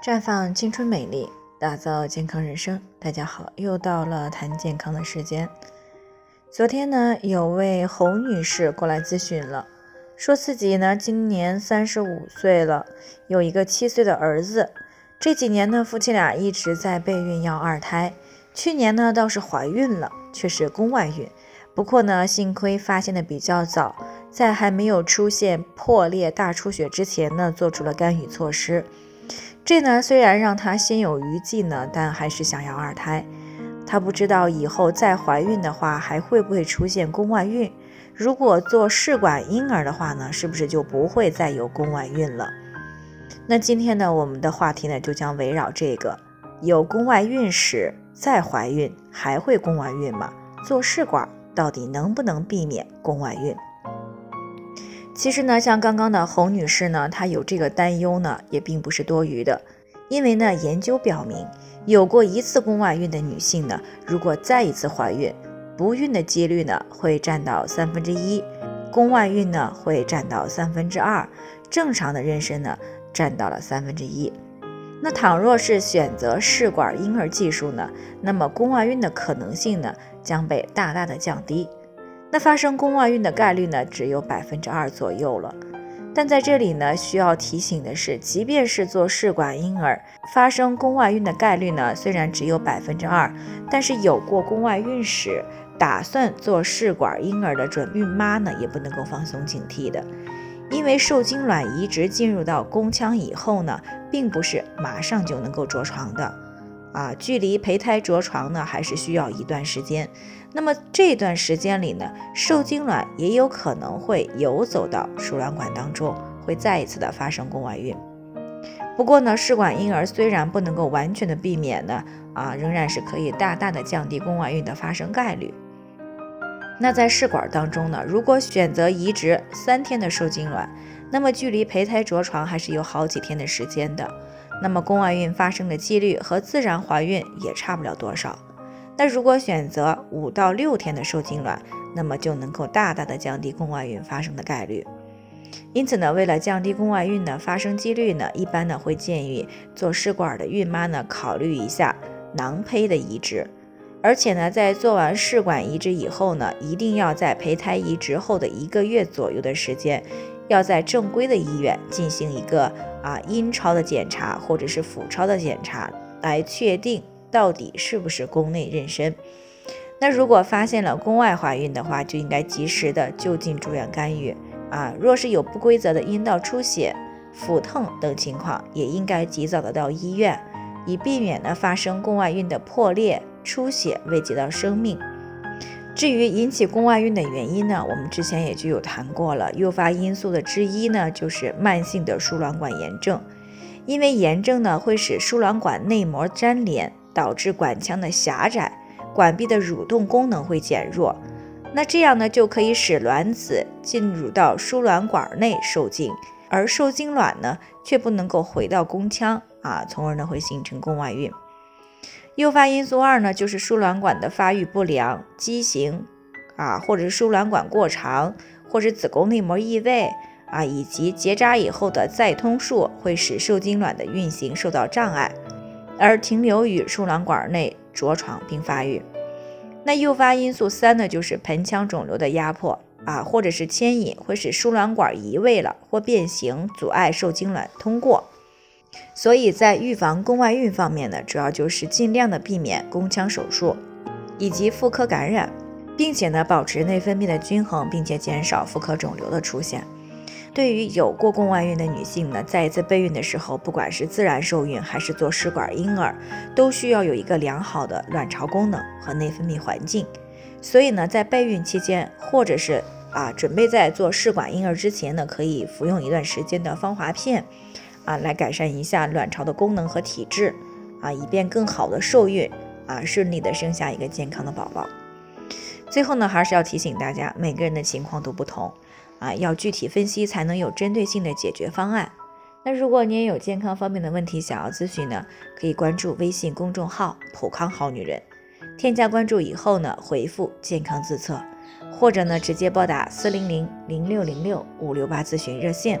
绽放青春美丽，打造健康人生。大家好，又到了谈健康的时间。昨天呢，有位侯女士过来咨询了，说自己呢今年三十五岁了，有一个七岁的儿子。这几年呢，夫妻俩一直在备孕要二胎。去年呢倒是怀孕了，却是宫外孕。不过呢，幸亏发现的比较早，在还没有出现破裂大出血之前呢，做出了干预措施。这呢，虽然让她心有余悸呢，但还是想要二胎。她不知道以后再怀孕的话，还会不会出现宫外孕？如果做试管婴儿的话呢，是不是就不会再有宫外孕了？那今天呢，我们的话题呢，就将围绕这个：有宫外孕史再怀孕，还会宫外孕吗？做试管到底能不能避免宫外孕？其实呢，像刚刚的侯女士呢，她有这个担忧呢，也并不是多余的。因为呢，研究表明，有过一次宫外孕的女性呢，如果再一次怀孕，不孕的几率呢会占到三分之一，宫外孕呢会占到三分之二，正常的妊娠呢占到了三分之一。那倘若是选择试管婴儿技术呢，那么宫外孕的可能性呢将被大大的降低。那发生宫外孕的概率呢，只有百分之二左右了。但在这里呢，需要提醒的是，即便是做试管婴儿，发生宫外孕的概率呢，虽然只有百分之二，但是有过宫外孕史，打算做试管婴儿的准孕妈呢，也不能够放松警惕的，因为受精卵移植进入到宫腔以后呢，并不是马上就能够着床的。啊，距离胚胎着床呢，还是需要一段时间。那么这段时间里呢，受精卵也有可能会游走到输卵管当中，会再一次的发生宫外孕。不过呢，试管婴儿虽然不能够完全的避免呢，啊，仍然是可以大大的降低宫外孕的发生概率。那在试管当中呢，如果选择移植三天的受精卵，那么距离胚胎着床还是有好几天的时间的。那么宫外孕发生的几率和自然怀孕也差不了多少。那如果选择五到六天的受精卵，那么就能够大大的降低宫外孕发生的概率。因此呢，为了降低宫外孕的发生几率呢，一般呢会建议做试管的孕妈呢考虑一下囊胚的移植。而且呢，在做完试管移植以后呢，一定要在胚胎移植后的一个月左右的时间，要在正规的医院进行一个。啊，阴超的检查或者是腹超的检查，来确定到底是不是宫内妊娠。那如果发现了宫外怀孕的话，就应该及时的就近住院干预。啊，若是有不规则的阴道出血、腹痛等情况，也应该及早的到医院，以避免呢发生宫外孕的破裂、出血，危及到生命。至于引起宫外孕的原因呢，我们之前也就有谈过了。诱发因素的之一呢，就是慢性的输卵管炎症。因为炎症呢，会使输卵管内膜粘连，导致管腔的狭窄，管壁的蠕动功能会减弱。那这样呢，就可以使卵子进入到输卵管内受精，而受精卵呢，却不能够回到宫腔啊，从而呢，会形成宫外孕。诱发因素二呢，就是输卵管的发育不良、畸形啊，或者是输卵管过长，或者子宫内膜异位啊，以及结扎以后的再通术，会使受精卵的运行受到障碍，而停留于输卵管内着床并发育。那诱发因素三呢，就是盆腔肿瘤的压迫啊，或者是牵引，会使输卵管移位了或变形，阻碍受精卵通过。所以在预防宫外孕方面呢，主要就是尽量的避免宫腔手术以及妇科感染，并且呢保持内分泌的均衡，并且减少妇科肿瘤的出现。对于有过宫外孕的女性呢，在一次备孕的时候，不管是自然受孕还是做试管婴儿，都需要有一个良好的卵巢功能和内分泌环境。所以呢，在备孕期间，或者是啊准备在做试管婴儿之前呢，可以服用一段时间的芳华片。啊，来改善一下卵巢的功能和体质，啊，以便更好的受孕，啊，顺利的生下一个健康的宝宝。最后呢，还是要提醒大家，每个人的情况都不同，啊，要具体分析才能有针对性的解决方案。那如果你也有健康方面的问题想要咨询呢，可以关注微信公众号“普康好女人”，添加关注以后呢，回复“健康自测”，或者呢，直接拨打四零零零六零六五六八咨询热线。